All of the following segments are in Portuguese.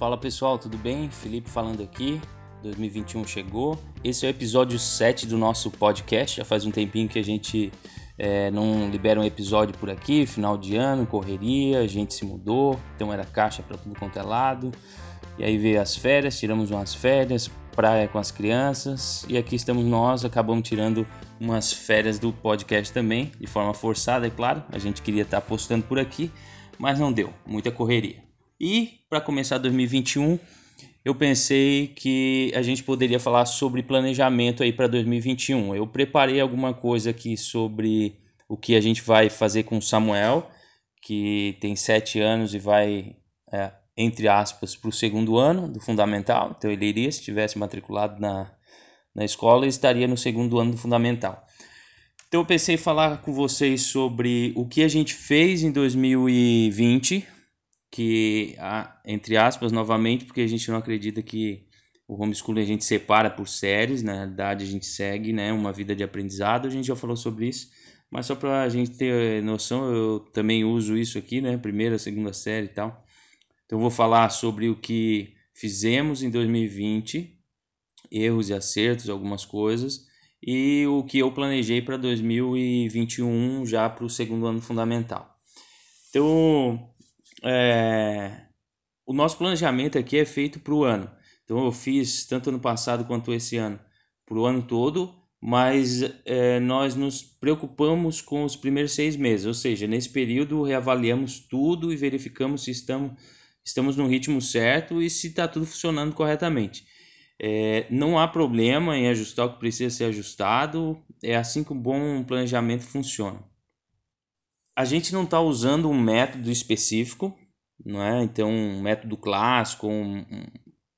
Fala pessoal, tudo bem? Felipe falando aqui. 2021 chegou. Esse é o episódio 7 do nosso podcast. Já faz um tempinho que a gente é, não libera um episódio por aqui, final de ano, correria, a gente se mudou, então era caixa para tudo quanto é lado. E aí veio as férias, tiramos umas férias, praia com as crianças, e aqui estamos nós, acabamos tirando umas férias do podcast também, de forma forçada, é claro. A gente queria estar postando por aqui, mas não deu, muita correria. E para começar 2021, eu pensei que a gente poderia falar sobre planejamento aí para 2021. Eu preparei alguma coisa aqui sobre o que a gente vai fazer com o Samuel, que tem sete anos e vai, é, entre aspas, para o segundo ano do fundamental. Então ele iria, se tivesse matriculado na, na escola, estaria no segundo ano do fundamental. Então eu pensei em falar com vocês sobre o que a gente fez em 2020 que, entre aspas, novamente, porque a gente não acredita que o homeschooling a gente separa por séries, na realidade a gente segue né, uma vida de aprendizado, a gente já falou sobre isso, mas só para a gente ter noção, eu também uso isso aqui, né, primeira, segunda série e tal. Então eu vou falar sobre o que fizemos em 2020, erros e acertos, algumas coisas, e o que eu planejei para 2021 já para o segundo ano fundamental. Então, é, o nosso planejamento aqui é feito para o ano. Então eu fiz tanto ano passado quanto esse ano para o ano todo, mas é, nós nos preocupamos com os primeiros seis meses, ou seja, nesse período reavaliamos tudo e verificamos se estamos, estamos no ritmo certo e se está tudo funcionando corretamente. É, não há problema em ajustar o que precisa ser ajustado, é assim que um bom planejamento funciona a gente não está usando um método específico, não é? Então, um método clássico, um,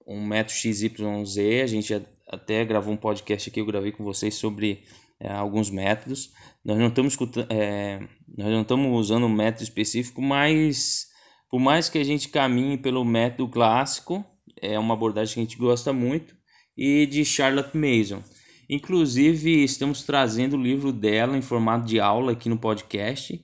um método XYZ, a gente até gravou um podcast aqui, eu gravei com vocês sobre é, alguns métodos. Nós não estamos é, nós não estamos usando um método específico, mas por mais que a gente caminhe pelo método clássico, é uma abordagem que a gente gosta muito, e de Charlotte Mason. Inclusive, estamos trazendo o livro dela em formato de aula aqui no podcast.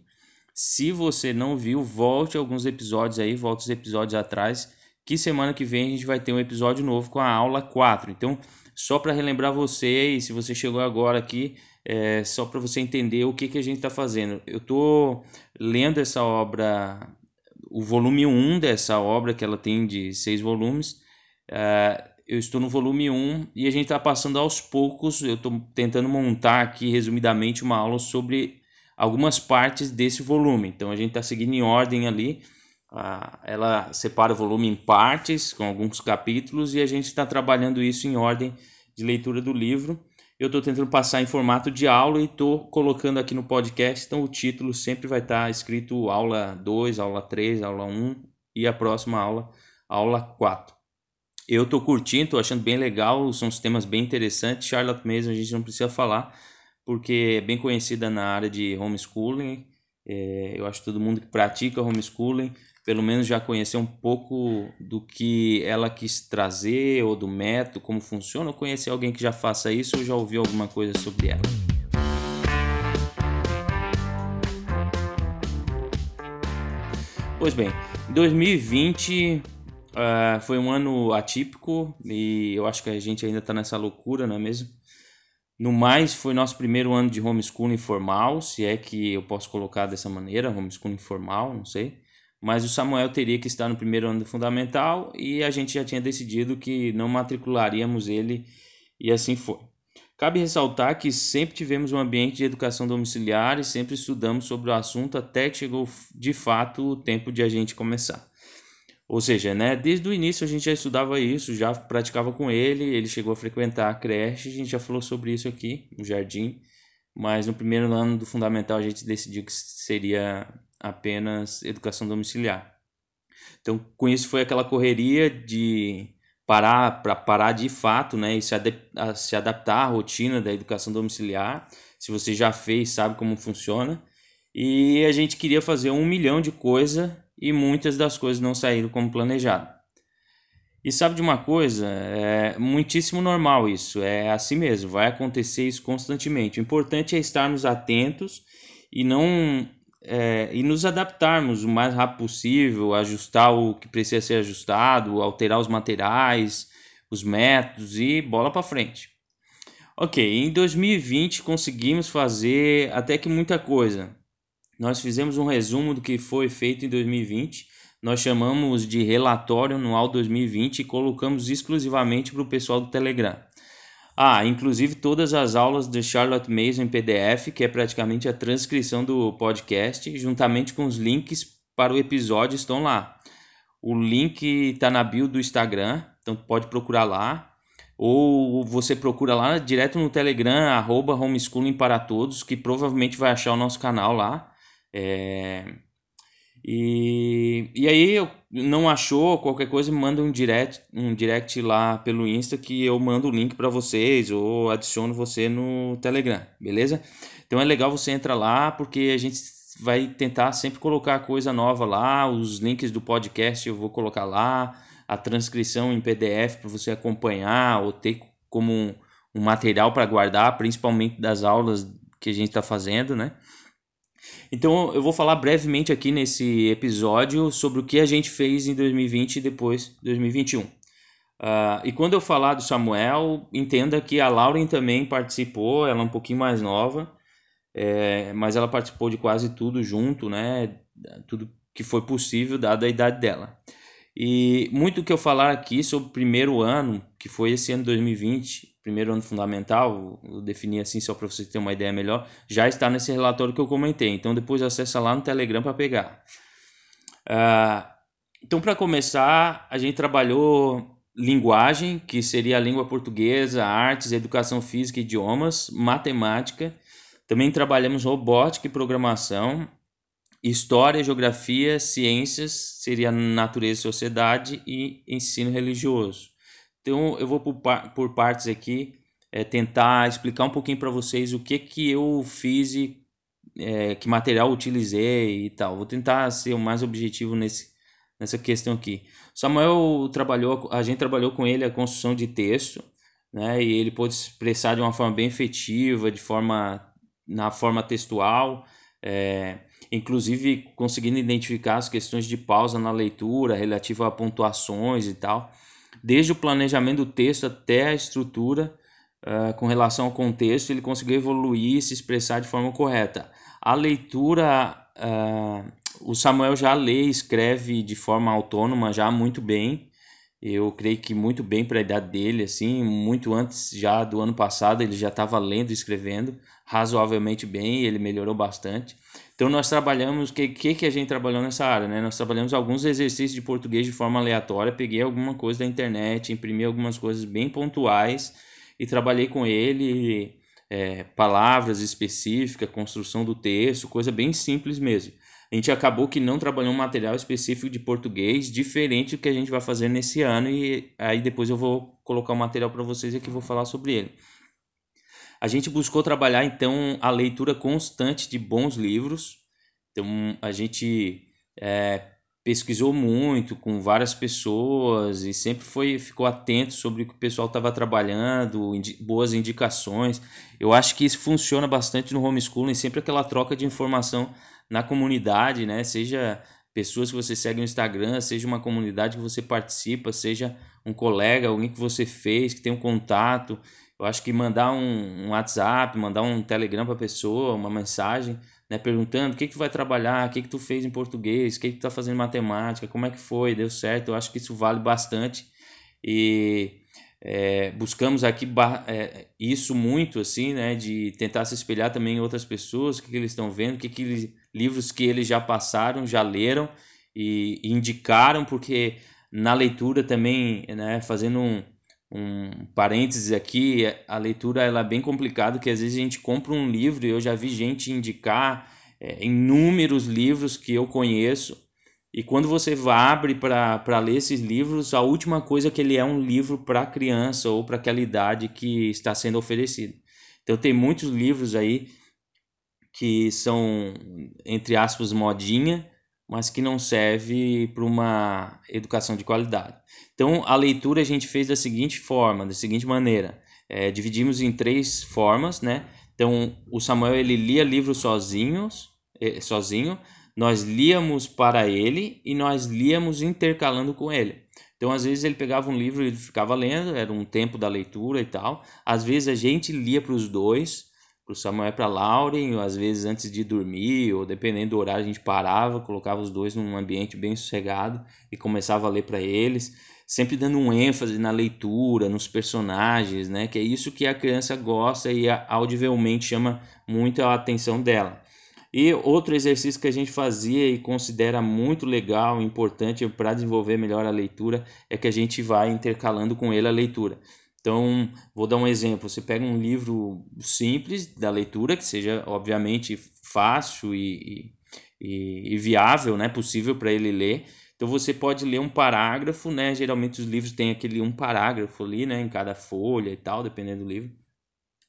Se você não viu, volte alguns episódios aí, volte os episódios atrás, que semana que vem a gente vai ter um episódio novo com a aula 4. Então, só para relembrar você, e se você chegou agora aqui, é, só para você entender o que, que a gente está fazendo. Eu estou lendo essa obra, o volume 1 dessa obra, que ela tem de seis volumes. É, eu estou no volume 1 e a gente está passando aos poucos. Eu estou tentando montar aqui, resumidamente, uma aula sobre algumas partes desse volume. Então a gente está seguindo em ordem ali. Ah, ela separa o volume em partes, com alguns capítulos, e a gente está trabalhando isso em ordem de leitura do livro. Eu estou tentando passar em formato de aula e estou colocando aqui no podcast, então o título sempre vai estar tá escrito aula 2, aula 3, aula 1 e a próxima aula, aula 4. Eu estou curtindo, estou achando bem legal, são temas bem interessantes. Charlotte mesmo a gente não precisa falar, porque é bem conhecida na área de homeschooling. É, eu acho que todo mundo que pratica homeschooling, pelo menos já conheceu um pouco do que ela quis trazer, ou do método, como funciona, ou conhecer alguém que já faça isso, ou já ouviu alguma coisa sobre ela. Pois bem, 2020 uh, ah, foi um ano atípico e eu acho que a gente ainda está nessa loucura, não é mesmo? No mais, foi nosso primeiro ano de homeschooling formal, se é que eu posso colocar dessa maneira, homeschooling formal, não sei. Mas o Samuel teria que estar no primeiro ano do fundamental e a gente já tinha decidido que não matricularíamos ele e assim foi. Cabe ressaltar que sempre tivemos um ambiente de educação domiciliar e sempre estudamos sobre o assunto até que chegou de fato o tempo de a gente começar. Ou seja, né, desde o início a gente já estudava isso, já praticava com ele, ele chegou a frequentar a creche, a gente já falou sobre isso aqui, no jardim, mas no primeiro ano do fundamental a gente decidiu que seria apenas educação domiciliar. Então, com isso foi aquela correria de parar para parar de fato, né, e se, a se adaptar à rotina da educação domiciliar. Se você já fez, sabe como funciona. E a gente queria fazer um milhão de coisas e muitas das coisas não saíram como planejado. E sabe de uma coisa? É muitíssimo normal isso, é assim mesmo, vai acontecer isso constantemente. O importante é estarmos atentos e não é, e nos adaptarmos o mais rápido possível, ajustar o que precisa ser ajustado, alterar os materiais, os métodos e bola para frente. Ok, em 2020 conseguimos fazer até que muita coisa. Nós fizemos um resumo do que foi feito em 2020. Nós chamamos de relatório anual 2020 e colocamos exclusivamente para o pessoal do Telegram. Ah, inclusive todas as aulas de Charlotte Mason em PDF, que é praticamente a transcrição do podcast, juntamente com os links para o episódio estão lá. O link está na bio do Instagram, então pode procurar lá. Ou você procura lá direto no Telegram, arroba homeschooling para todos, que provavelmente vai achar o nosso canal lá. É... E, e aí, não achou qualquer coisa, manda um direct, um direct lá pelo Insta que eu mando o link para vocês ou adiciono você no Telegram, beleza? Então é legal você entrar lá porque a gente vai tentar sempre colocar coisa nova lá, os links do podcast eu vou colocar lá, a transcrição em PDF para você acompanhar ou ter como um, um material para guardar, principalmente das aulas que a gente está fazendo, né? Então eu vou falar brevemente aqui nesse episódio sobre o que a gente fez em 2020 e depois 2021. Uh, ah, e quando eu falar do Samuel, entenda que a Lauren também participou, ela é um pouquinho mais nova, é, mas ela participou de quase tudo junto, né? Tudo que foi possível, dada a idade dela. E muito que eu falar aqui sobre o primeiro ano, que foi esse ano 2020, primeiro ano fundamental, eu defini assim só para você ter uma ideia melhor, já está nesse relatório que eu comentei. Então depois acessa lá no Telegram para pegar. Uh, então para começar, a gente trabalhou linguagem, que seria a língua portuguesa, artes, educação física, idiomas, matemática. Também trabalhamos robótica e programação, História, geografia, ciências, seria natureza e sociedade e ensino religioso. Então eu vou por, por partes aqui é, tentar explicar um pouquinho para vocês o que que eu fiz e é, que material utilizei e tal. Vou tentar ser o mais objetivo nesse, nessa questão aqui. Samuel trabalhou, a gente trabalhou com ele a construção de texto, né? E ele pôde expressar de uma forma bem efetiva, de forma na forma textual. É, inclusive conseguindo identificar as questões de pausa na leitura relativa a pontuações e tal, desde o planejamento do texto até a estrutura uh, com relação ao contexto, ele conseguiu evoluir e se expressar de forma correta. A leitura, uh, o Samuel já lê e escreve de forma autônoma já muito bem, eu creio que muito bem para a idade dele, assim, muito antes já do ano passado ele já estava lendo e escrevendo razoavelmente bem, ele melhorou bastante. Então nós trabalhamos, o que, que, que a gente trabalhou nessa área? Né? Nós trabalhamos alguns exercícios de português de forma aleatória, peguei alguma coisa da internet, imprimi algumas coisas bem pontuais e trabalhei com ele é, palavras específicas, construção do texto, coisa bem simples mesmo. A gente acabou que não trabalhou um material específico de português, diferente do que a gente vai fazer nesse ano, e aí depois eu vou colocar o um material para vocês aqui vou falar sobre ele. A gente buscou trabalhar então a leitura constante de bons livros. Então a gente é, pesquisou muito com várias pessoas e sempre foi ficou atento sobre o que o pessoal estava trabalhando, indi boas indicações. Eu acho que isso funciona bastante no homeschooling, sempre aquela troca de informação na comunidade, né? Seja pessoas que você segue no Instagram, seja uma comunidade que você participa, seja um colega, alguém que você fez, que tem um contato. Eu acho que mandar um, um WhatsApp, mandar um Telegram para a pessoa, uma mensagem, né, perguntando o que, que tu vai trabalhar, o que, que tu fez em português, o que, que tu tá fazendo em matemática, como é que foi, deu certo. Eu acho que isso vale bastante. E é, buscamos aqui é, isso muito, assim, né, de tentar se espelhar também em outras pessoas, o que, que eles estão vendo, o que, que eles, livros que eles já passaram, já leram e, indicaram, porque na leitura também, né, fazendo um um parênteses aqui, a leitura ela é bem complicada, que às vezes a gente compra um livro e eu já vi gente indicar é, inúmeros livros que eu conheço e quando você abre para ler esses livros, a última coisa é que ele é um livro para criança ou para aquela idade que está sendo oferecido. Então tem muitos livros aí que são, entre aspas, modinha, mas que não serve para uma educação de qualidade. Então, a leitura a gente fez da seguinte forma, da seguinte maneira. É, dividimos em três formas, né? Então, o Samuel ele lia livros sozinhos, eh, sozinho, nós líamos para ele e nós líamos intercalando com ele. Então, às vezes, ele pegava um livro e ficava lendo, era um tempo da leitura e tal. Às vezes, a gente lia para os dois, para o Samuel e para a Lauren, às vezes antes de dormir, ou dependendo do horário, a gente parava, colocava os dois num ambiente bem sossegado e começava a ler para eles, sempre dando um ênfase na leitura, nos personagens, né? Que é isso que a criança gosta e audivelmente chama muito a atenção dela. E outro exercício que a gente fazia e considera muito legal, importante para desenvolver melhor a leitura, é que a gente vai intercalando com ele a leitura. Então, vou dar um exemplo. Você pega um livro simples da leitura, que seja, obviamente, fácil e, e, e viável, né? possível para ele ler. Então, você pode ler um parágrafo, né? Geralmente, os livros têm aquele um parágrafo ali, né? Em cada folha e tal, dependendo do livro.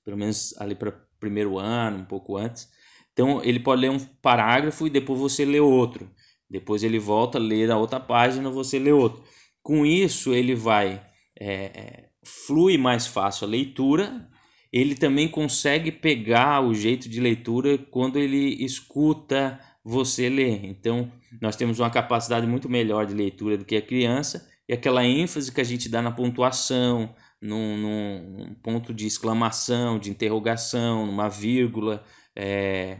Pelo menos ali para primeiro ano, um pouco antes. Então ele pode ler um parágrafo e depois você lê outro. Depois ele volta a ler a outra página, você lê outro. Com isso ele vai é, flui mais fácil a leitura. Ele também consegue pegar o jeito de leitura quando ele escuta você ler. Então nós temos uma capacidade muito melhor de leitura do que a criança e aquela ênfase que a gente dá na pontuação, num, num ponto de exclamação, de interrogação, numa vírgula, é,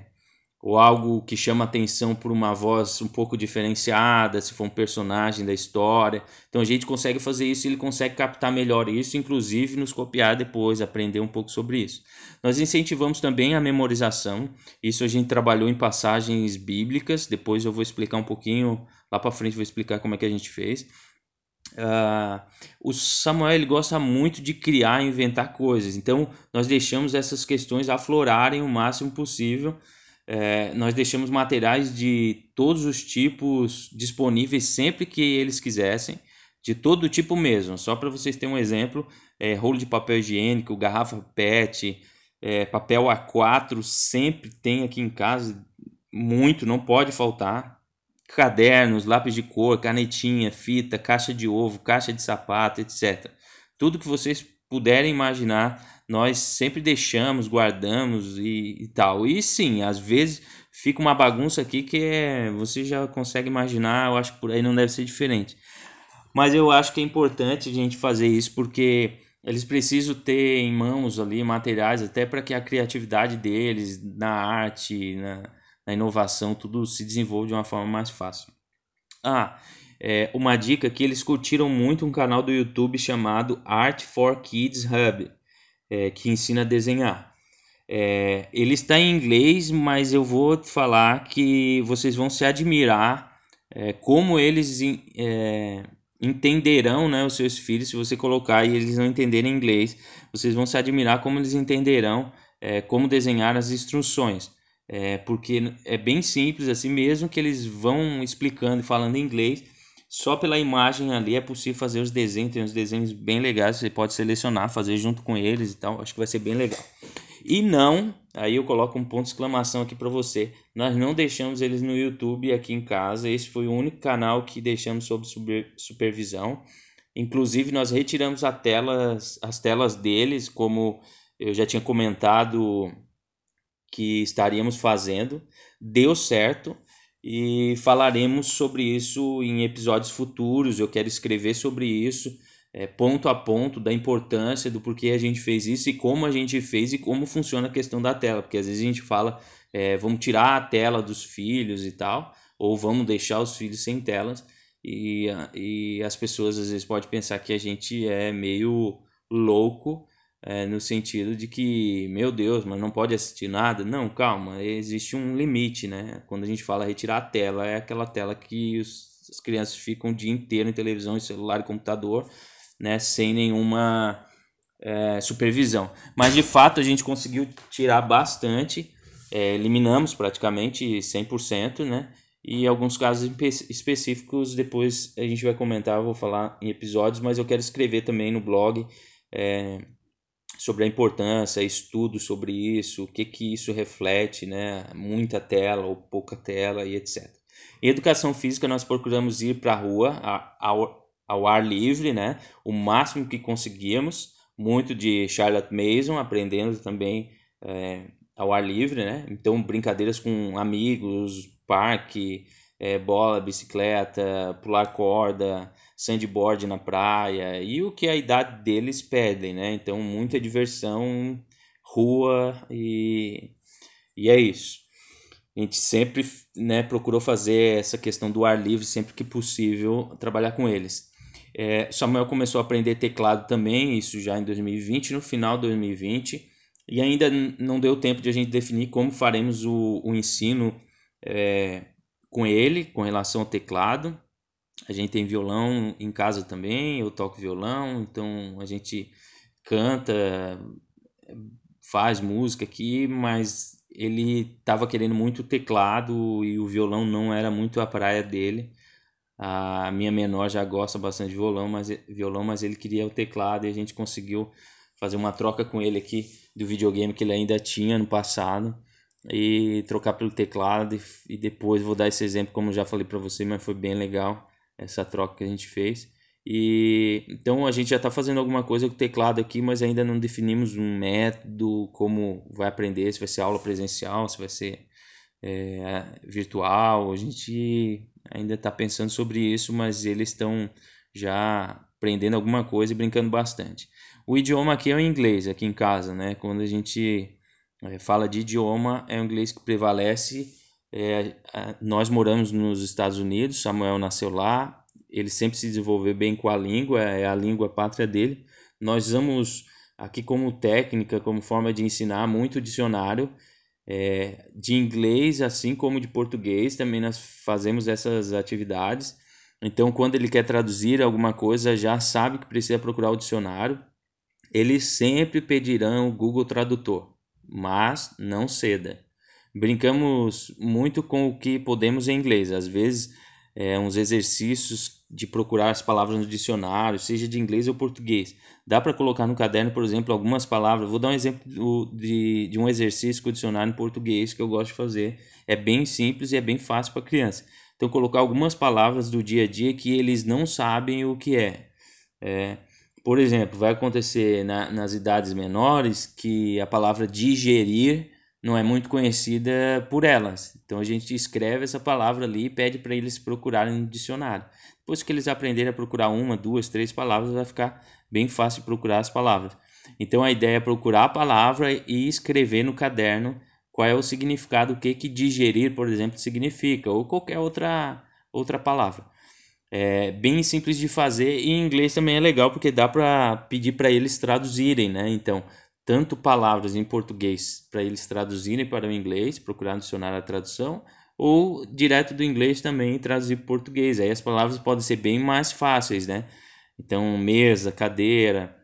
ou algo que chama atenção por uma voz um pouco diferenciada, se for um personagem da história. Então a gente consegue fazer isso ele consegue captar melhor isso, inclusive nos copiar depois, aprender um pouco sobre isso. Nós incentivamos também a memorização. Isso a gente trabalhou em passagens bíblicas. Depois eu vou explicar um pouquinho, lá para frente vou explicar como é que a gente fez. Uh, o Samuel ele gosta muito de criar e inventar coisas, então nós deixamos essas questões aflorarem o máximo possível é, nós deixamos materiais de todos os tipos disponíveis sempre que eles quisessem, de todo tipo mesmo. Só para vocês terem um exemplo, é, rolo de papel higiênico, garrafa PET, é, papel A4 sempre tem aqui em casa, muito, não pode faltar. Cadernos, lápis de cor, canetinha, fita, caixa de ovo, caixa de sapato, etc. Tudo que vocês puderem imaginar nós sempre deixamos, guardamos e, e, tal. E sim, às vezes fica uma bagunça aqui que é, você já consegue imaginar, eu acho que por aí não deve ser diferente. Mas eu acho que é importante a gente fazer isso porque eles precisam ter em mãos ali materiais até para que a criatividade deles na arte, na, na, inovação, tudo se desenvolva de uma forma mais fácil. Ah, é, uma dica que eles curtiram muito um canal do YouTube chamado Art for Kids Hub é, que ensina a desenhar. É, ele está em inglês, mas eu vou falar que vocês vão se admirar é, como eles é, entenderão né, os seus filhos se você colocar e eles não entenderem inglês. Vocês vão se admirar como eles entenderão é, como desenhar as instruções. É, porque é bem simples assim mesmo que eles vão explicando e falando inglês só pela imagem ali é possível fazer os desenhos, tem uns desenhos bem legais, você pode selecionar, fazer junto com eles e tal, acho que vai ser bem legal. E não, aí eu coloco um ponto de exclamação aqui para você, nós não deixamos eles no YouTube aqui em casa, esse foi o único canal que deixamos sob supervisão. Inclusive nós retiramos as telas, as telas deles, como eu já tinha comentado que estaríamos fazendo, deu certo e falaremos sobre isso em episódios futuros. Eu quero escrever sobre isso, é, ponto a ponto, da importância do porquê a gente fez isso e como a gente fez e como funciona a questão da tela, porque às vezes a gente fala, é, vamos tirar a tela dos filhos e tal, ou vamos deixar os filhos sem telas, e, e as pessoas às vezes podem pensar que a gente é meio louco é, no sentido de que, meu Deus, mas não pode assistir nada. Não, calma, existe um limite, né? Quando a gente fala retirar a tela, é aquela tela que os, as crianças ficam o dia inteiro em televisão, em celular e computador, né? Sem nenhuma é, supervisão. Mas de fato a gente conseguiu tirar bastante, é, eliminamos praticamente 100%, né? E alguns casos específicos depois a gente vai comentar, vou falar em episódios, mas eu quero escrever também no blog. É, sobre a importância, estudos sobre isso, o que que isso reflete, né? Muita tela ou pouca tela e etc. Em educação física nós procuramos ir para a rua ao, ao ar livre, né? O máximo que conseguíamos, muito de Charlotte Mason, aprendendo também é, ao ar livre, né? Então, brincadeiras com amigos, parque, é, bola, bicicleta, pular corda, sandboard na praia e o que a idade deles pedem, né? Então, muita diversão, rua e, e é isso. A gente sempre né, procurou fazer essa questão do ar livre sempre que possível, trabalhar com eles. É, Samuel começou a aprender teclado também, isso já em 2020, no final de 2020, e ainda não deu tempo de a gente definir como faremos o, o ensino é, com ele, com relação ao teclado. A gente tem violão em casa também, eu toco violão, então a gente canta, faz música aqui, mas ele estava querendo muito teclado e o violão não era muito a praia dele. A minha menor já gosta bastante de violão, mas, violão, mas ele queria o teclado e a gente conseguiu fazer uma troca com ele aqui do videogame que ele ainda tinha no passado e trocar pelo teclado e, e depois vou dar esse exemplo como já falei para você, mas foi bem legal essa troca que a gente fez. E então a gente já está fazendo alguma coisa com o teclado aqui, mas ainda não definimos um método como vai aprender, se vai ser aula presencial, se vai ser é, virtual. A gente ainda está pensando sobre isso, mas eles estão já aprendendo alguma coisa e brincando bastante. O idioma aqui é o inglês, aqui em casa, né? Quando a gente fala de idioma, é o inglês que prevalece. É, nós moramos nos Estados Unidos, Samuel nasceu lá, ele sempre se desenvolveu bem com a língua, é a língua pátria dele. Nós usamos aqui como técnica, como forma de ensinar, muito dicionário é, de inglês, assim como de português, também nós fazemos essas atividades. Então, quando ele quer traduzir alguma coisa, já sabe que precisa procurar o dicionário. Eles sempre pedirão o Google Tradutor, mas não ceda. Brincamos muito com o que podemos em inglês. Às vezes, é, uns exercícios de procurar as palavras no dicionário, seja de inglês ou português. Dá para colocar no caderno, por exemplo, algumas palavras. Vou dar um exemplo de, de um exercício com o dicionário em português que eu gosto de fazer. É bem simples e é bem fácil para criança. Então, colocar algumas palavras do dia a dia que eles não sabem o que é. é por exemplo, vai acontecer na, nas idades menores que a palavra digerir não é muito conhecida por elas. Então a gente escreve essa palavra ali e pede para eles procurarem no dicionário. Depois que eles aprenderem a procurar uma, duas, três palavras, vai ficar bem fácil procurar as palavras. Então a ideia é procurar a palavra e escrever no caderno qual é o significado, o que que digerir, por exemplo, significa, ou qualquer outra, outra palavra. É bem simples de fazer e em inglês também é legal porque dá para pedir para eles traduzirem, né? Então, tanto palavras em português para eles traduzirem para o inglês, procurar no dicionário a tradução, ou direto do inglês também traduzir para português. Aí as palavras podem ser bem mais fáceis, né? Então, mesa, cadeira,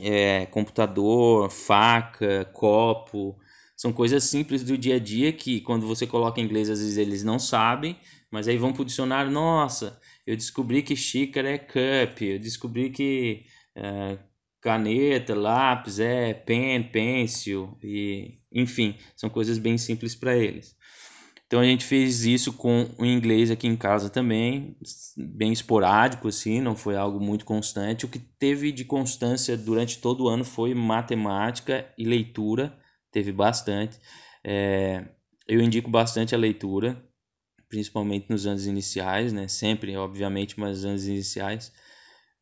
é, computador, faca, copo, são coisas simples do dia a dia que quando você coloca em inglês às vezes eles não sabem, mas aí vão para o dicionário, nossa, eu descobri que xícara é cup, eu descobri que é, caneta, lápis, é pen, pencil e enfim, são coisas bem simples para eles. Então a gente fez isso com o inglês aqui em casa também, bem esporádico assim, não foi algo muito constante. O que teve de constância durante todo o ano foi matemática e leitura, teve bastante. É, eu indico bastante a leitura, principalmente nos anos iniciais, né? Sempre, obviamente, mas nos anos iniciais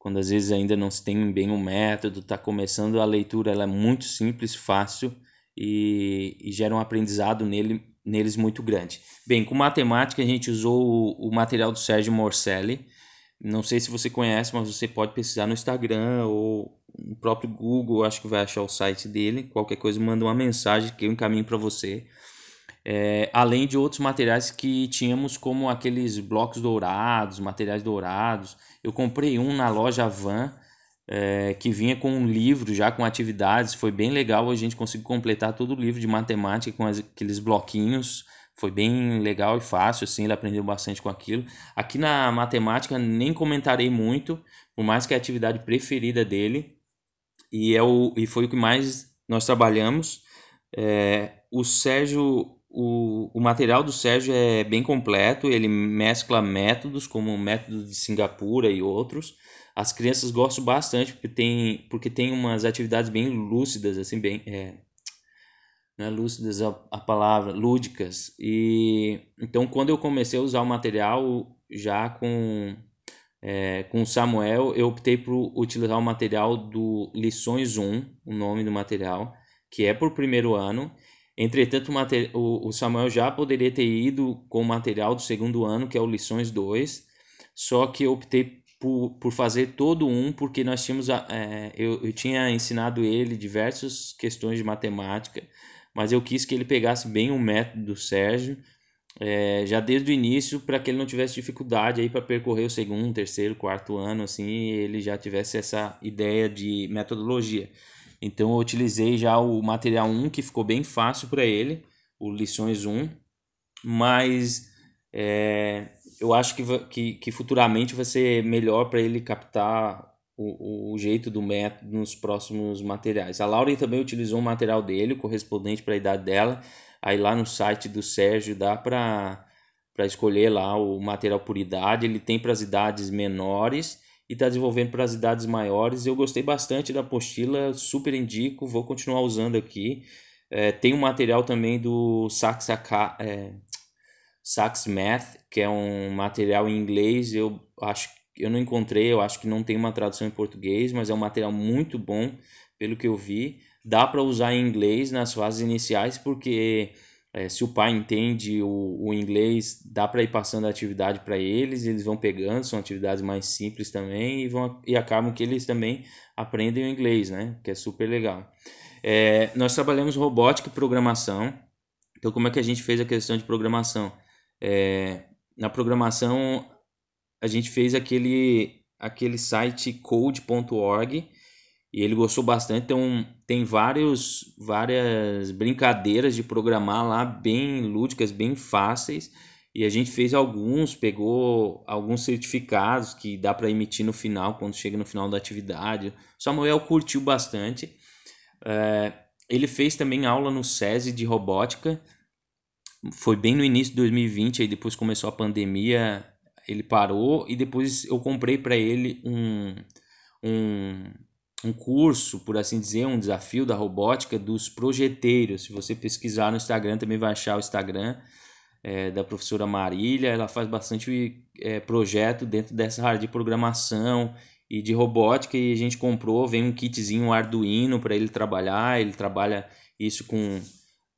quando às vezes ainda não se tem bem um método, está começando a leitura, ela é muito simples, fácil e, e, gera um aprendizado nele, neles muito grande. Bem, com matemática a gente usou o, o material do Sérgio Morcelli, não sei se você conhece, mas você pode pesquisar no Instagram ou no próprio Google, acho que vai achar o site dele. Qualquer coisa, manda uma mensagem que eu encaminho para você. É, além de outros materiais que tínhamos, como aqueles blocos dourados, materiais dourados. Eu comprei um na loja Van, é, que vinha com um livro já com atividades. Foi bem legal, a gente conseguiu completar todo o livro de matemática com as, aqueles bloquinhos. Foi bem legal e fácil, assim, ele aprendeu bastante com aquilo. Aqui na matemática nem comentarei muito, por mais que é a atividade preferida dele. E, é o, e foi o que mais nós trabalhamos. É, o Sérgio o, o material do Sérgio é bem completo, ele mescla métodos como o método de Singapura e outros. As crianças gostam bastante porque tem, porque tem umas atividades bem lúcidas, assim, bem, é, né, lúcidas a, a palavra, lúdicas. E então quando eu comecei a usar o material já com é, com Samuel, eu optei por utilizar o material do Lições 1, o nome do material, que é por primeiro ano. Entretanto, o, Samuel já poderia ter ido com o material do segundo ano, que é o Lições 2, só que eu optei por, por fazer todo um, porque nós tínhamos, é, eu, eu tinha ensinado ele diversas questões de matemática, mas eu quis que ele pegasse bem o método do Sérgio, é, já desde o início, para que ele não tivesse dificuldade aí para percorrer o segundo, terceiro, quarto ano, assim, ele já tivesse essa ideia de metodologia. Então eu utilizei já o material 1, que ficou bem fácil para ele, o lições 1, mas é, eu acho que, que, que futuramente vai ser melhor para ele captar o, o jeito do método nos próximos materiais. A Laura também utilizou o material dele, correspondente para a idade dela. Aí lá no site do Sérgio dá para escolher lá o material por idade. Ele tem para as idades menores e está desenvolvendo para as idades maiores. Eu gostei bastante da apostila, super indico, vou continuar usando aqui. É, tem um material também do Sax, é, Sax Math, que é um material em inglês. Eu acho eu não encontrei, eu acho que não tem uma tradução em português, mas é um material muito bom, pelo que eu vi. Dá para usar em inglês nas fases iniciais, porque é, se o pai entende o, o inglês, dá para ir passando a atividade para eles, eles vão pegando, são atividades mais simples também, e, vão, e acabam que eles também aprendem o inglês, né? Que é super legal. É, nós trabalhamos robótica e programação. Então, como é que a gente fez a questão de programação? É, na programação, a gente fez aquele, aquele site code.org e ele gostou bastante. Então, tem vários, várias brincadeiras de programar lá, bem lúdicas, bem fáceis. E a gente fez alguns, pegou alguns certificados que dá para emitir no final, quando chega no final da atividade. O Samuel curtiu bastante. É, ele fez também aula no SESI de robótica. Foi bem no início de 2020, aí depois começou a pandemia, ele parou e depois eu comprei para ele um, um, um curso, por assim dizer, um desafio da robótica dos projeteiros. Se você pesquisar no Instagram, também vai achar o Instagram é, da professora Marília. Ela faz bastante é, projeto dentro dessa área de programação e de robótica e a gente comprou, vem um kitzinho um Arduino para ele trabalhar, ele trabalha isso com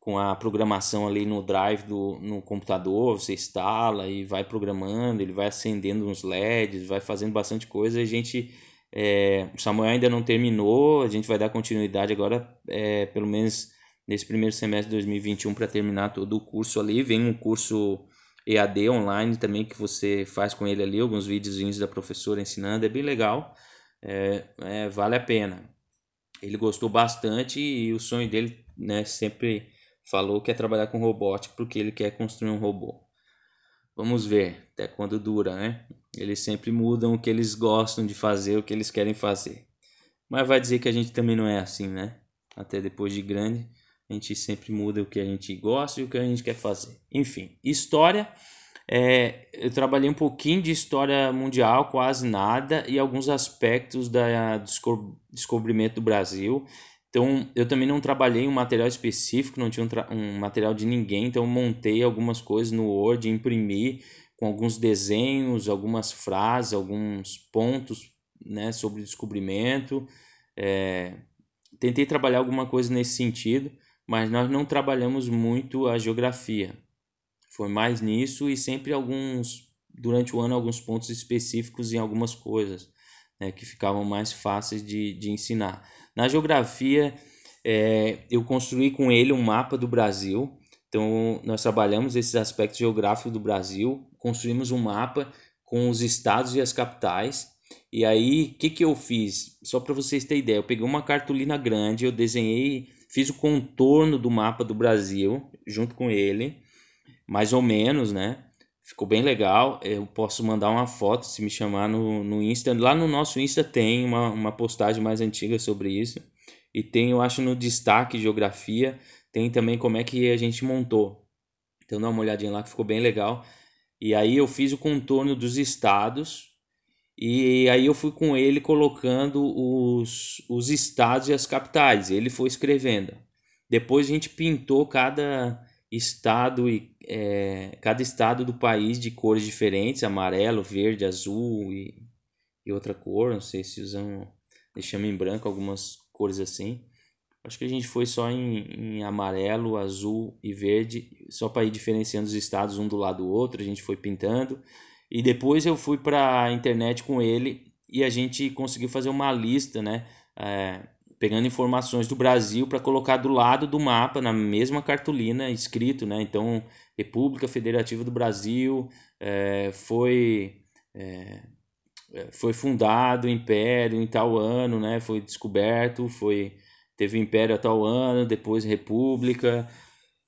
com a programação ali no drive do no computador, você instala e vai programando, ele vai acendendo uns LEDs, vai fazendo bastante coisa. A gente, é, o Samuel ainda não terminou, a gente vai dar continuidade agora, é, pelo menos nesse primeiro semestre de 2021 para terminar todo o curso ali. Vem um curso EAD online também que você faz com ele ali, alguns videozinhos da professora ensinando, é bem legal, é, é, vale a pena. Ele gostou bastante e o sonho dele, né, sempre falou que quer trabalhar com robótica porque ele quer construir um robô. Vamos ver até quando dura, né? Eles sempre mudam o que eles gostam de fazer, o que eles querem fazer. Mas vai dizer que a gente também não é assim, né? Até depois de grande, a gente sempre muda o que a gente gosta e o que a gente quer fazer. Enfim, história. É, eu trabalhei um pouquinho de história mundial, quase nada, e alguns aspectos da descobrimento do Brasil. Então, eu também não trabalhei um material específico, não tinha um, um, material de ninguém, então montei algumas coisas no Word, imprimi com alguns desenhos, algumas frases, alguns pontos né, sobre descobrimento. É, tentei trabalhar alguma coisa nesse sentido, mas nós não trabalhamos muito a geografia. Foi mais nisso e sempre alguns, durante o ano, alguns pontos específicos em algumas coisas né, que ficavam mais fáceis de, de ensinar. Na geografia, é, eu construí com ele um mapa do Brasil. Então, nós trabalhamos esses aspectos geográficos do Brasil, construímos um mapa com os estados e as capitais. E aí, o que, que eu fiz? Só para vocês terem ideia, eu peguei uma cartolina grande, eu desenhei, fiz o contorno do mapa do Brasil junto com ele, mais ou menos, né? Ficou bem legal. Eu posso mandar uma foto se me chamar no, no Insta. Lá no nosso Insta tem uma, uma postagem mais antiga sobre isso. E tem, eu acho, no destaque geografia, tem também como é que a gente montou. Então dá uma olhadinha lá que ficou bem legal. E aí eu fiz o contorno dos estados. E aí eu fui com ele colocando os, os estados e as capitais. Ele foi escrevendo. Depois a gente pintou cada estado e é, cada estado do país de cores diferentes, amarelo, verde, azul e, e outra cor, não sei se usam, deixamos em branco algumas cores assim. Acho que a gente foi só em, em amarelo, azul e verde, só para ir diferenciando os estados um do lado do outro, a gente foi pintando. E depois eu fui para a internet com ele e a gente conseguiu fazer uma lista, né? É, pegando informações do Brasil para colocar do lado do mapa, na mesma cartolina, escrito, né? Então, República Federativa do Brasil é, foi. É, foi fundado o império em tal ano, né? Foi descoberto, foi teve o império a ano, depois república,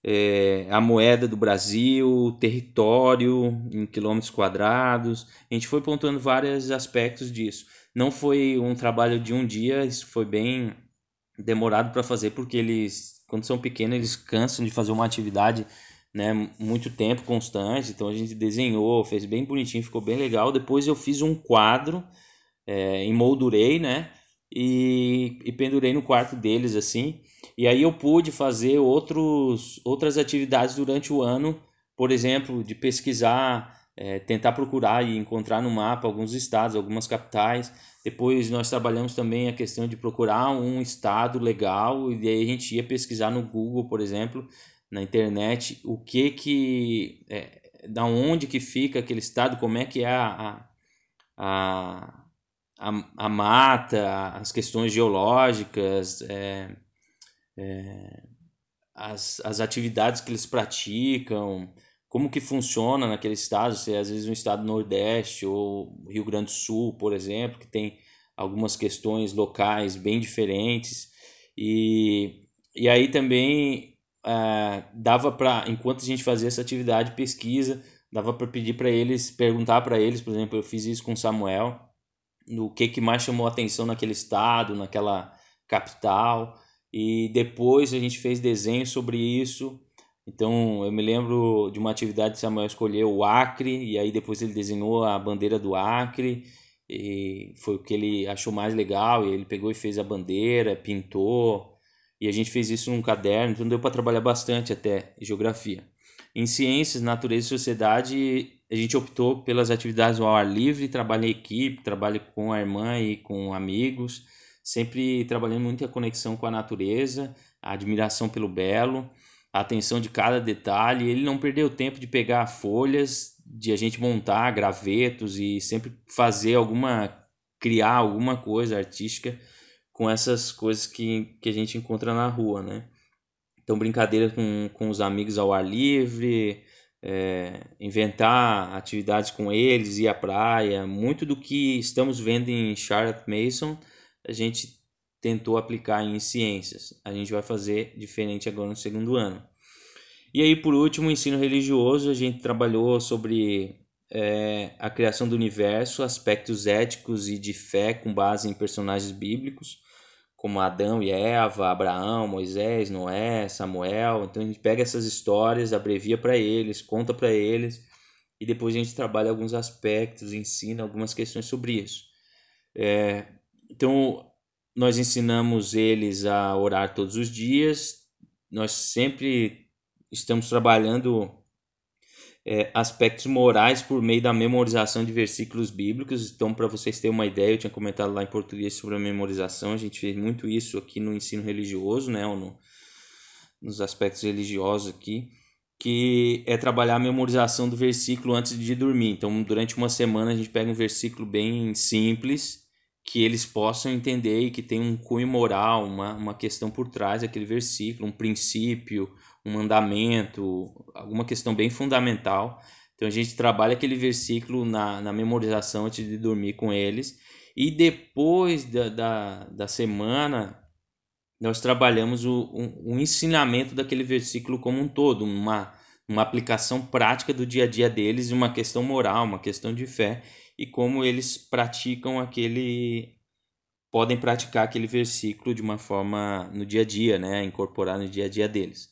é, a moeda do Brasil, território em quilômetros quadrados. A gente foi pontuando vários aspectos disso. Não foi um trabalho de um dia, isso foi bem demorado para fazer, porque eles, quando são pequenos, eles cansam de fazer uma atividade né, muito tempo constante. Então a gente desenhou, fez bem bonitinho, ficou bem legal. Depois eu fiz um quadro, é, emoldurei, né? E, e pendurei no quarto deles assim. E aí eu pude fazer outros, outras atividades durante o ano, por exemplo, de pesquisar, é, tentar procurar e encontrar no mapa alguns estados, algumas capitais. Depois nós trabalhamos também a questão de procurar um estado legal e aí a gente ia pesquisar no Google, por exemplo, na internet, o que que, é, da onde que fica aquele estado, como é que é a, a, a, a mata, as questões geológicas, é, é, as, as atividades que eles praticam, como que funciona naquele estado, se é às vezes um estado nordeste ou Rio Grande do Sul, por exemplo, que tem algumas questões locais bem diferentes. E, e aí também é, dava para, enquanto a gente fazia essa atividade pesquisa, dava para pedir para eles, perguntar para eles, por exemplo, eu fiz isso com Samuel, no que, que mais chamou atenção naquele estado, naquela capital, e depois a gente fez desenho sobre isso. Então eu me lembro de uma atividade que Samuel escolheu o Acre, e aí depois ele desenhou a bandeira do Acre, e foi o que ele achou mais legal, e ele pegou e fez a bandeira, pintou, e a gente fez isso num caderno, então deu para trabalhar bastante até geografia. Em ciências, natureza e sociedade, a gente optou pelas atividades ao ar livre, trabalho em equipe, trabalho com a irmã e com amigos, sempre trabalhando muita conexão com a natureza, a admiração pelo belo a atenção de cada detalhe. Ele não perdeu tempo de pegar folhas, de a gente montar gravetos e sempre fazer alguma, criar alguma coisa artística com essas coisas que, que a gente encontra na rua, né? Então, brincadeira com, com os amigos ao ar livre, é, inventar atividades com eles, ir à praia, muito do que estamos vendo em Charlotte Mason, a gente tentou aplicar em ciências. A gente vai fazer diferente agora no segundo ano. E aí, por último, ensino religioso, a gente trabalhou sobre é, a criação do universo, aspectos éticos e de fé com base em personagens bíblicos, como Adão e Eva, Abraão, Moisés, Noé, Samuel. Então a gente pega essas histórias, abrevia para eles, conta para eles e depois a gente trabalha alguns aspectos, ensina algumas questões sobre isso. É, então nós ensinamos eles a orar todos os dias. Nós sempre estamos trabalhando é, aspectos morais por meio da memorização de versículos bíblicos. Então, para vocês terem uma ideia, eu tinha comentado lá em português sobre a memorização. A gente fez muito isso aqui no ensino religioso, né? Ou no, nos aspectos religiosos aqui, que é trabalhar a memorização do versículo antes de dormir. Então, durante uma semana, a gente pega um versículo bem simples que eles possam entender e que tem um cunho moral, uma, uma questão por trás daquele versículo, um princípio, um mandamento, alguma questão bem fundamental. Então a gente trabalha aquele versículo na, na memorização antes de dormir com eles. E depois da, da, da semana, nós trabalhamos o, o, o ensinamento daquele versículo como um todo, uma, uma aplicação prática do dia a dia deles, uma questão moral, uma questão de fé e como eles praticam aquele podem praticar aquele versículo de uma forma no dia a dia, né, incorporar no dia a dia deles.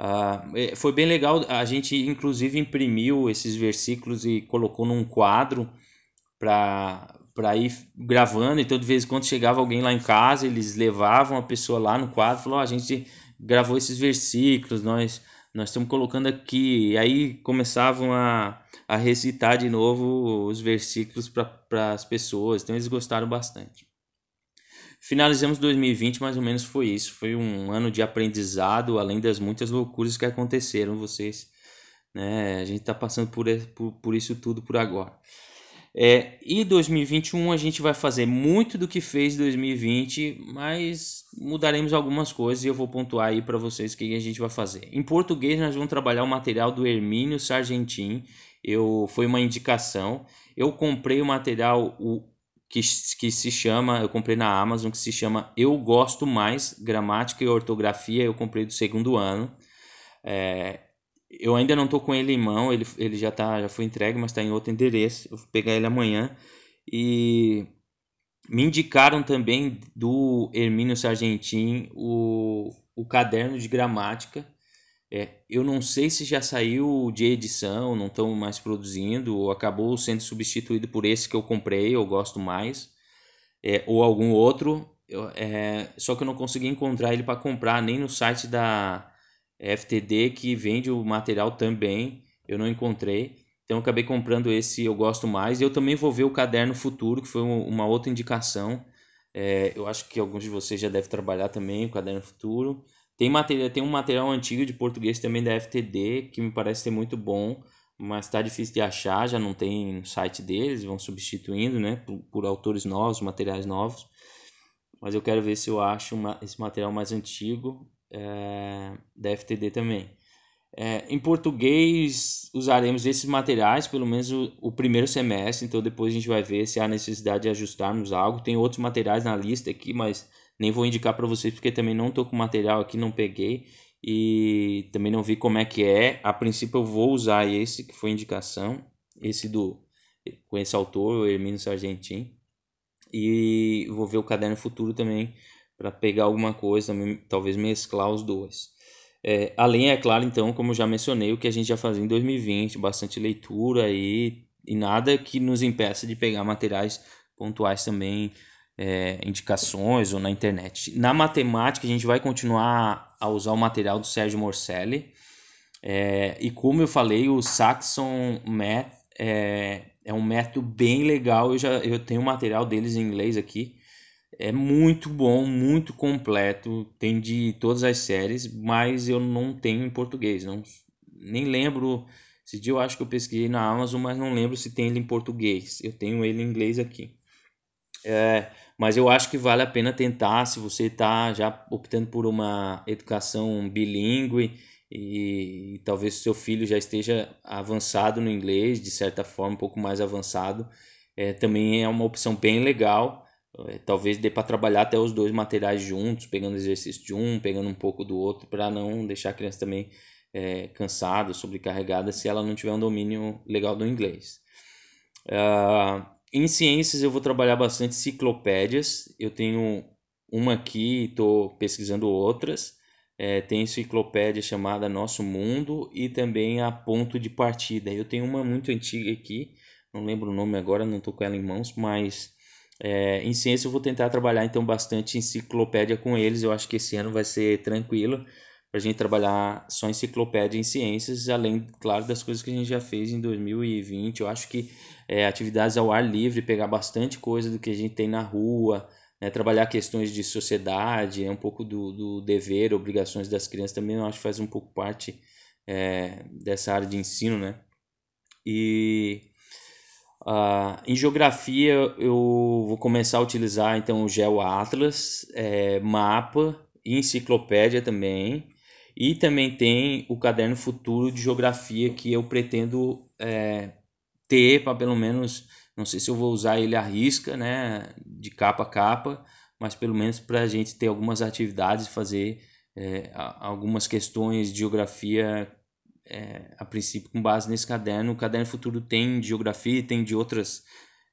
Uh, foi bem legal, a gente inclusive imprimiu esses versículos e colocou num quadro para ir gravando. Então, de vez em quando chegava alguém lá em casa, eles levavam a pessoa lá no quadro, falou: oh, a gente gravou esses versículos, nós nós estamos colocando aqui. E aí começavam a, a recitar de novo os versículos para as pessoas. Então eles gostaram bastante. Finalizamos 2020, mais ou menos foi isso. Foi um ano de aprendizado, além das muitas loucuras que aconteceram. Vocês, né? A gente está passando por, por, por isso tudo por agora. É, e 2021 a gente vai fazer muito do que fez 2020, mas mudaremos algumas coisas e eu vou pontuar aí para vocês o que a gente vai fazer. Em português nós vamos trabalhar o material do Hermínio Sargentin. Eu foi uma indicação. Eu comprei o material o que, que se chama, eu comprei na Amazon que se chama Eu Gosto Mais Gramática e Ortografia. Eu comprei do segundo ano. É, eu ainda não tô com ele em mão, ele, ele já tá, já foi entregue, mas está em outro endereço. Eu vou pegar ele amanhã. E me indicaram também do Hermínio Sargentin o, o caderno de gramática. É, eu não sei se já saiu de edição, não estão mais produzindo, ou acabou sendo substituído por esse que eu comprei, eu gosto mais, é, ou algum outro. Eu, é, só que eu não consegui encontrar ele para comprar nem no site da, FTD que vende o material também, eu não encontrei. Então acabei comprando esse Eu Gosto Mais. Eu também vou ver o Caderno Futuro, que foi uma outra indicação. É, eu acho que alguns de vocês já devem trabalhar também o Caderno Futuro. Tem, material, tem um material antigo de português também da FTD, que me parece ser muito bom, mas está difícil de achar, já não tem no site deles, vão substituindo né, por, por autores novos, materiais novos. Mas eu quero ver se eu acho uma, esse material mais antigo é, da FTD também. É, em português, usaremos esses materiais, pelo menos o, o, primeiro semestre, então depois a gente vai ver se há necessidade de ajustarmos algo. Tem outros materiais na lista aqui, mas nem vou indicar para vocês porque também não estou com material aqui, não peguei e também não vi como é que é. A princípio eu vou usar esse que foi indicação, esse do com esse autor, o Hermínio Sargentin. E vou ver o caderno futuro também para pegar alguma coisa, talvez mesclar os dois. É, além, é claro, então, como já mencionei, o que a gente já fazia em 2020, bastante leitura e, e nada que nos impeça de pegar materiais pontuais também, é, indicações ou na internet. Na matemática, a gente vai continuar a usar o material do Sérgio Morcelli. É, e como eu falei, o Saxon Math é, é um método bem legal. Eu já eu tenho o material deles em inglês aqui é muito bom, muito completo, tem de todas as séries, mas eu não tenho em português, não nem lembro. Esse dia eu acho que eu pesquisei na Amazon, mas não lembro se tem ele em português. Eu tenho ele em inglês aqui. É, mas eu acho que vale a pena tentar se você está já optando por uma educação bilíngue e, e talvez seu filho já esteja avançado no inglês, de certa forma, um pouco mais avançado. É, também é uma opção bem legal é, talvez dê para trabalhar até os dois materiais juntos, pegando exercício de um, pegando um pouco do outro, para não deixar a criança também é, cansada, sobrecarregada, se ela não tiver um domínio legal do inglês. Uh, em ciências eu vou trabalhar bastante enciclopédias. Eu tenho uma aqui, estou pesquisando outras. É, tem enciclopédia chamada Nosso Mundo e também a Ponto de Partida. Eu tenho uma muito antiga aqui, não lembro o nome agora, não estou com ela em mãos, mas é, em ciência eu vou tentar trabalhar então bastante enciclopédia com eles. Eu acho que esse ano vai ser tranquilo para a gente trabalhar só enciclopédia em ciências, além, claro, das coisas que a gente já fez em 2020. Eu acho que é, atividades ao ar livre, pegar bastante coisa do que a gente tem na rua, né, trabalhar questões de sociedade, é um pouco do, do dever, obrigações das crianças também, eu acho que faz um pouco parte é, dessa área de ensino, né? E Uh, em geografia, eu vou começar a utilizar então o GeoAtlas, é, mapa e enciclopédia também. E também tem o caderno futuro de geografia que eu pretendo é, ter para pelo menos, não sei se eu vou usar ele à risca, né, de capa a capa, mas pelo menos para a gente ter algumas atividades, fazer é, algumas questões de geografia é, a princípio com base nesse caderno. O caderno futuro tem de geografia, tem de outras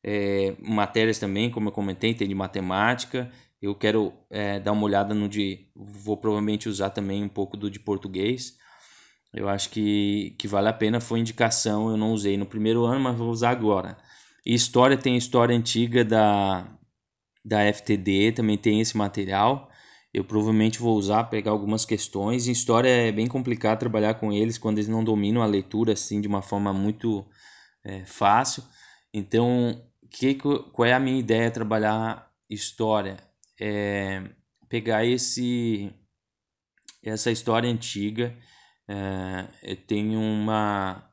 é, matérias também, como eu comentei, tem de matemática. Eu quero é, dar uma olhada no de. Vou provavelmente usar também um pouco do de português. Eu acho que, que vale a pena. Foi indicação, eu não usei no primeiro ano, mas vou usar agora. E história tem história antiga da, da FTD, também tem esse material. eu provavelmente vou usar, pegar algumas questões. Em história é bem complicado trabalhar com eles quando eles não dominam a leitura assim de uma forma muito é, fácil. Então, que, qual é a minha ideia trabalhar história? É pegar esse essa história antiga. É, eu tenho uma,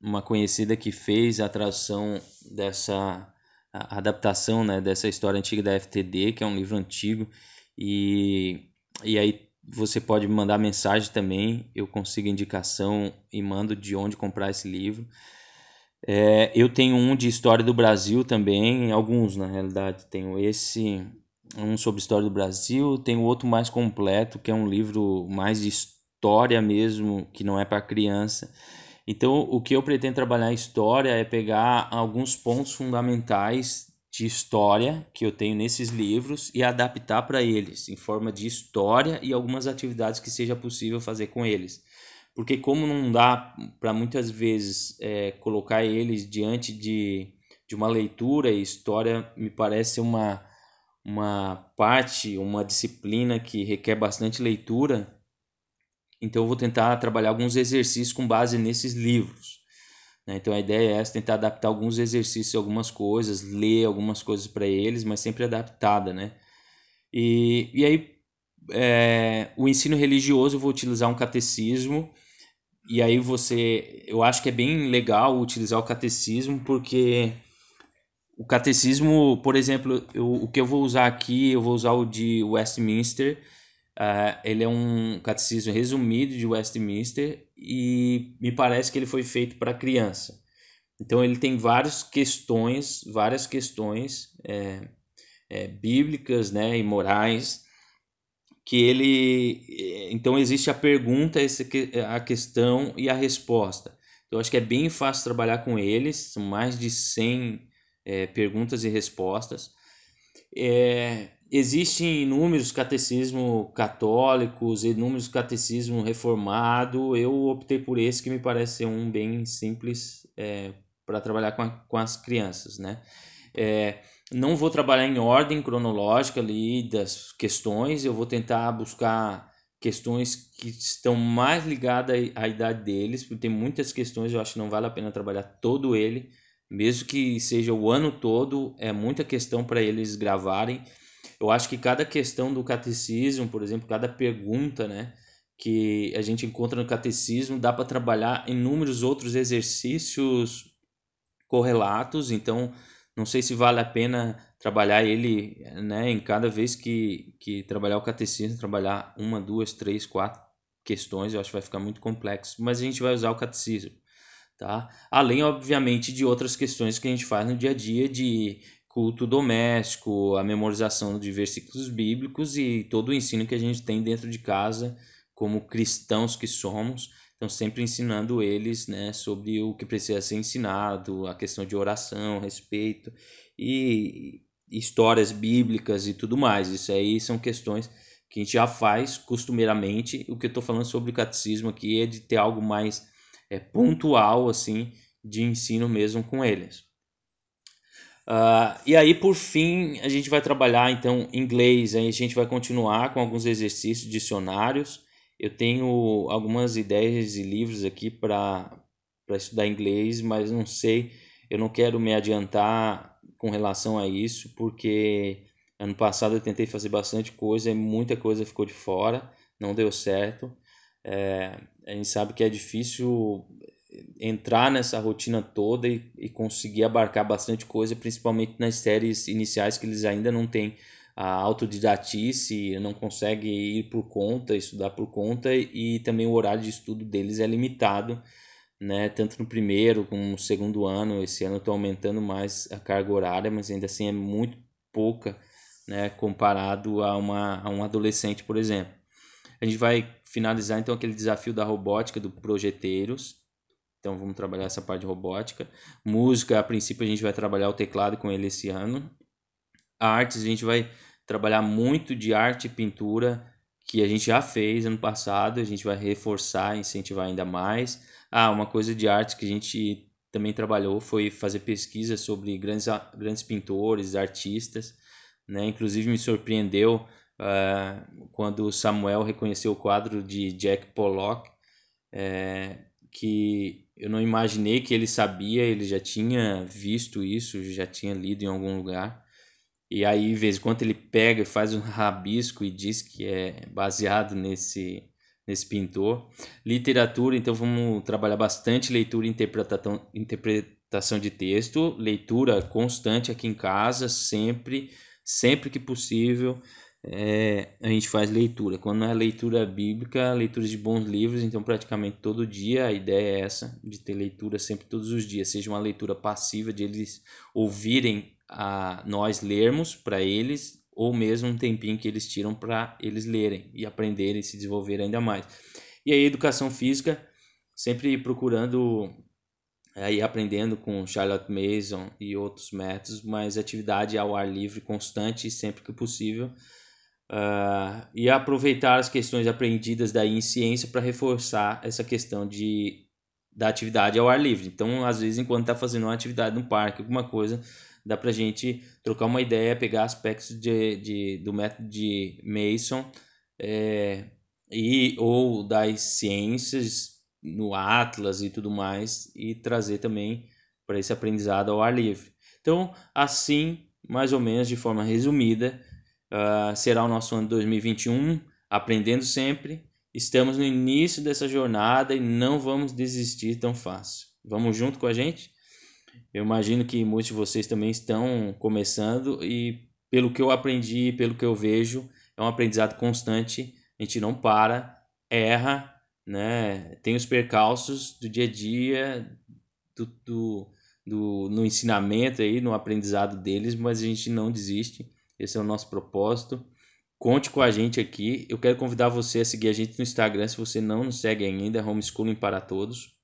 uma conhecida que fez a tradução dessa a adaptação né, dessa história antiga da FTD, que é um livro antigo, e, e aí você pode me mandar mensagem também, eu consigo indicação e mando de onde comprar esse livro. É, eu tenho um de história do Brasil também, alguns na realidade. Tenho esse, um sobre história do Brasil, tenho outro mais completo, que é um livro mais de história mesmo, que não é para criança. Então, o que eu pretendo trabalhar em história é pegar alguns pontos fundamentais de história que eu tenho nesses livros e adaptar para eles em forma de história e algumas atividades que seja possível fazer com eles. Porque como não dá para muitas vezes é, colocar eles diante de, de uma leitura e história me parece uma, uma parte, uma disciplina que requer bastante leitura, então eu vou tentar trabalhar alguns exercícios com base nesses livros. Né? Então a ideia é essa, tentar adaptar alguns exercícios, algumas coisas, ler algumas coisas para eles, mas sempre adaptada, né? E, e aí é, o ensino religioso eu vou utilizar um catecismo e aí você, eu acho que é bem legal utilizar o catecismo porque o catecismo, por exemplo, eu, o que eu vou usar aqui, eu vou usar o de Westminster. Uh, ele é um catecismo resumido de Westminster e me parece que ele foi feito para criança. Então ele tem várias questões, várias questões é, é, bíblicas, né, e morais que ele é, então existe a pergunta, a questão e a resposta. Então acho que é bem fácil trabalhar com eles, são mais de 100 é, perguntas e respostas. É, existem inúmeros catecismos católicos, inúmeros catecismo reformado. Eu optei por esse que me parece ser um bem simples é, para trabalhar com, a, com as crianças, né? É, não vou trabalhar em ordem cronológica ali das questões, eu vou tentar buscar questões que estão mais ligadas à idade deles, porque tem muitas questões eu acho que não vale a pena trabalhar todo ele, mesmo que seja o ano todo, é muita questão para eles gravarem. Eu acho que cada questão do catecismo, por exemplo, cada pergunta, né, que a gente encontra no catecismo, dá para trabalhar inúmeros outros exercícios correlatos, então não sei se vale a pena trabalhar ele, né, em cada vez que, que trabalhar o catecismo, trabalhar uma, duas, três, quatro questões, eu acho que vai ficar muito complexo, mas a gente vai usar o catecismo tá? Além, obviamente, de outras questões que a gente faz no dia a dia de culto doméstico, a memorização de versículos bíblicos e todo o ensino que a gente tem dentro de casa como cristãos que somos. Então, sempre ensinando eles né, sobre o que precisa ser ensinado, a questão de oração, respeito e histórias bíblicas e tudo mais. Isso aí são questões que a gente já faz costumeiramente. O que eu estou falando sobre o catecismo aqui é de ter algo mais é, pontual assim de ensino mesmo com eles. Uh, e aí, por fim, a gente vai trabalhar então inglês. Aí a gente vai continuar com alguns exercícios, dicionários. Eu tenho algumas ideias e livros aqui para estudar inglês, mas não sei, eu não quero me adiantar com relação a isso, porque ano passado eu tentei fazer bastante coisa e muita coisa ficou de fora, não deu certo. É, a gente sabe que é difícil entrar nessa rotina toda e, e conseguir abarcar bastante coisa, principalmente nas séries iniciais que eles ainda não têm a autodidatice, não conseguem ir por conta, estudar por conta e também o horário de estudo deles é limitado, né? Tanto no primeiro como no segundo ano. Esse ano estou aumentando mais a carga horária, mas ainda assim é muito pouca, né? Comparado a, uma, a um adolescente, por exemplo. A gente vai finalizar então aquele desafio da robótica do projeteiros. Então vamos trabalhar essa parte de robótica. Música, a princípio a gente vai trabalhar o teclado com ele esse ano. Artes, a gente vai trabalhar muito de arte e pintura que a gente já fez ano passado, a gente vai reforçar, incentivar ainda mais. Ah, uma coisa de arte que a gente também trabalhou foi fazer pesquisa sobre grandes, grandes pintores, artistas, né? Inclusive me surpreendeu uh, quando Samuel reconheceu o quadro de Jack Pollock, é, que eu não imaginei que ele sabia, ele já tinha visto isso, já tinha lido em algum lugar. E aí, de vez em quando, ele pega e faz um rabisco e diz que é baseado nesse, nesse pintor. Literatura, então vamos trabalhar bastante leitura e interpretação, interpretação de texto, leitura constante aqui em casa, sempre, sempre que possível. É, a gente faz leitura. Quando é leitura bíblica, leitura de bons livros, então praticamente todo dia a ideia é essa, de ter leitura sempre todos os dias, seja uma leitura passiva, de eles ouvirem a nós lermos para eles, ou mesmo um tempinho que eles tiram para eles lerem e aprenderem e se desenvolver ainda mais. E aí, educação física, sempre procurando aí aprendendo com Charlotte Mason e outros métodos, mas atividade ao ar livre constante sempre que possível. Uh, e aproveitar as questões aprendidas daí em ciência para reforçar essa questão de da atividade ao ar livre. Então, às vezes, enquanto está fazendo uma atividade no parque, alguma coisa, dá para a gente trocar uma ideia, pegar aspectos de, de, do método de Mason é, e ou das ciências no Atlas e tudo mais e trazer também para esse aprendizado ao ar livre. Então, assim, mais ou menos de forma resumida, uh, será o nosso ano 2021, aprendendo sempre. Estamos no início dessa jornada e não vamos desistir tão fácil. Vamos junto com a gente? Eu imagino que muitos de vocês também estão começando e pelo que eu aprendi, pelo que eu vejo, é um aprendizado constante. A gente não para, erra, né? Tem os percalços do dia a dia, do, do, do, no ensinamento aí, no aprendizado deles, mas a gente não desiste. Esse é o nosso propósito. Conte com a gente aqui. Eu quero convidar você a seguir a gente no Instagram, se você não nos segue ainda, Homeschooling para Todos.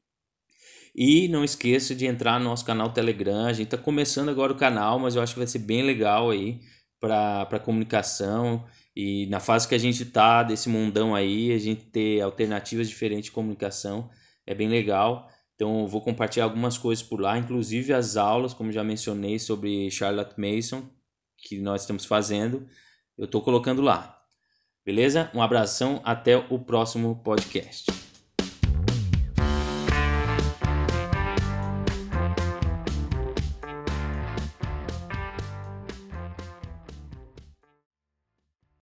E não esqueça de entrar no nosso canal Telegram. A gente está começando agora o canal, mas eu acho que vai ser bem legal aí para comunicação. E na fase que a gente está desse mundão aí, a gente ter alternativas diferentes de comunicação é bem legal. Então vou compartilhar algumas coisas por lá, inclusive as aulas, como já mencionei, sobre Charlotte Mason, que nós estamos fazendo. Eu estou colocando lá. Beleza? Um abração, até o próximo podcast.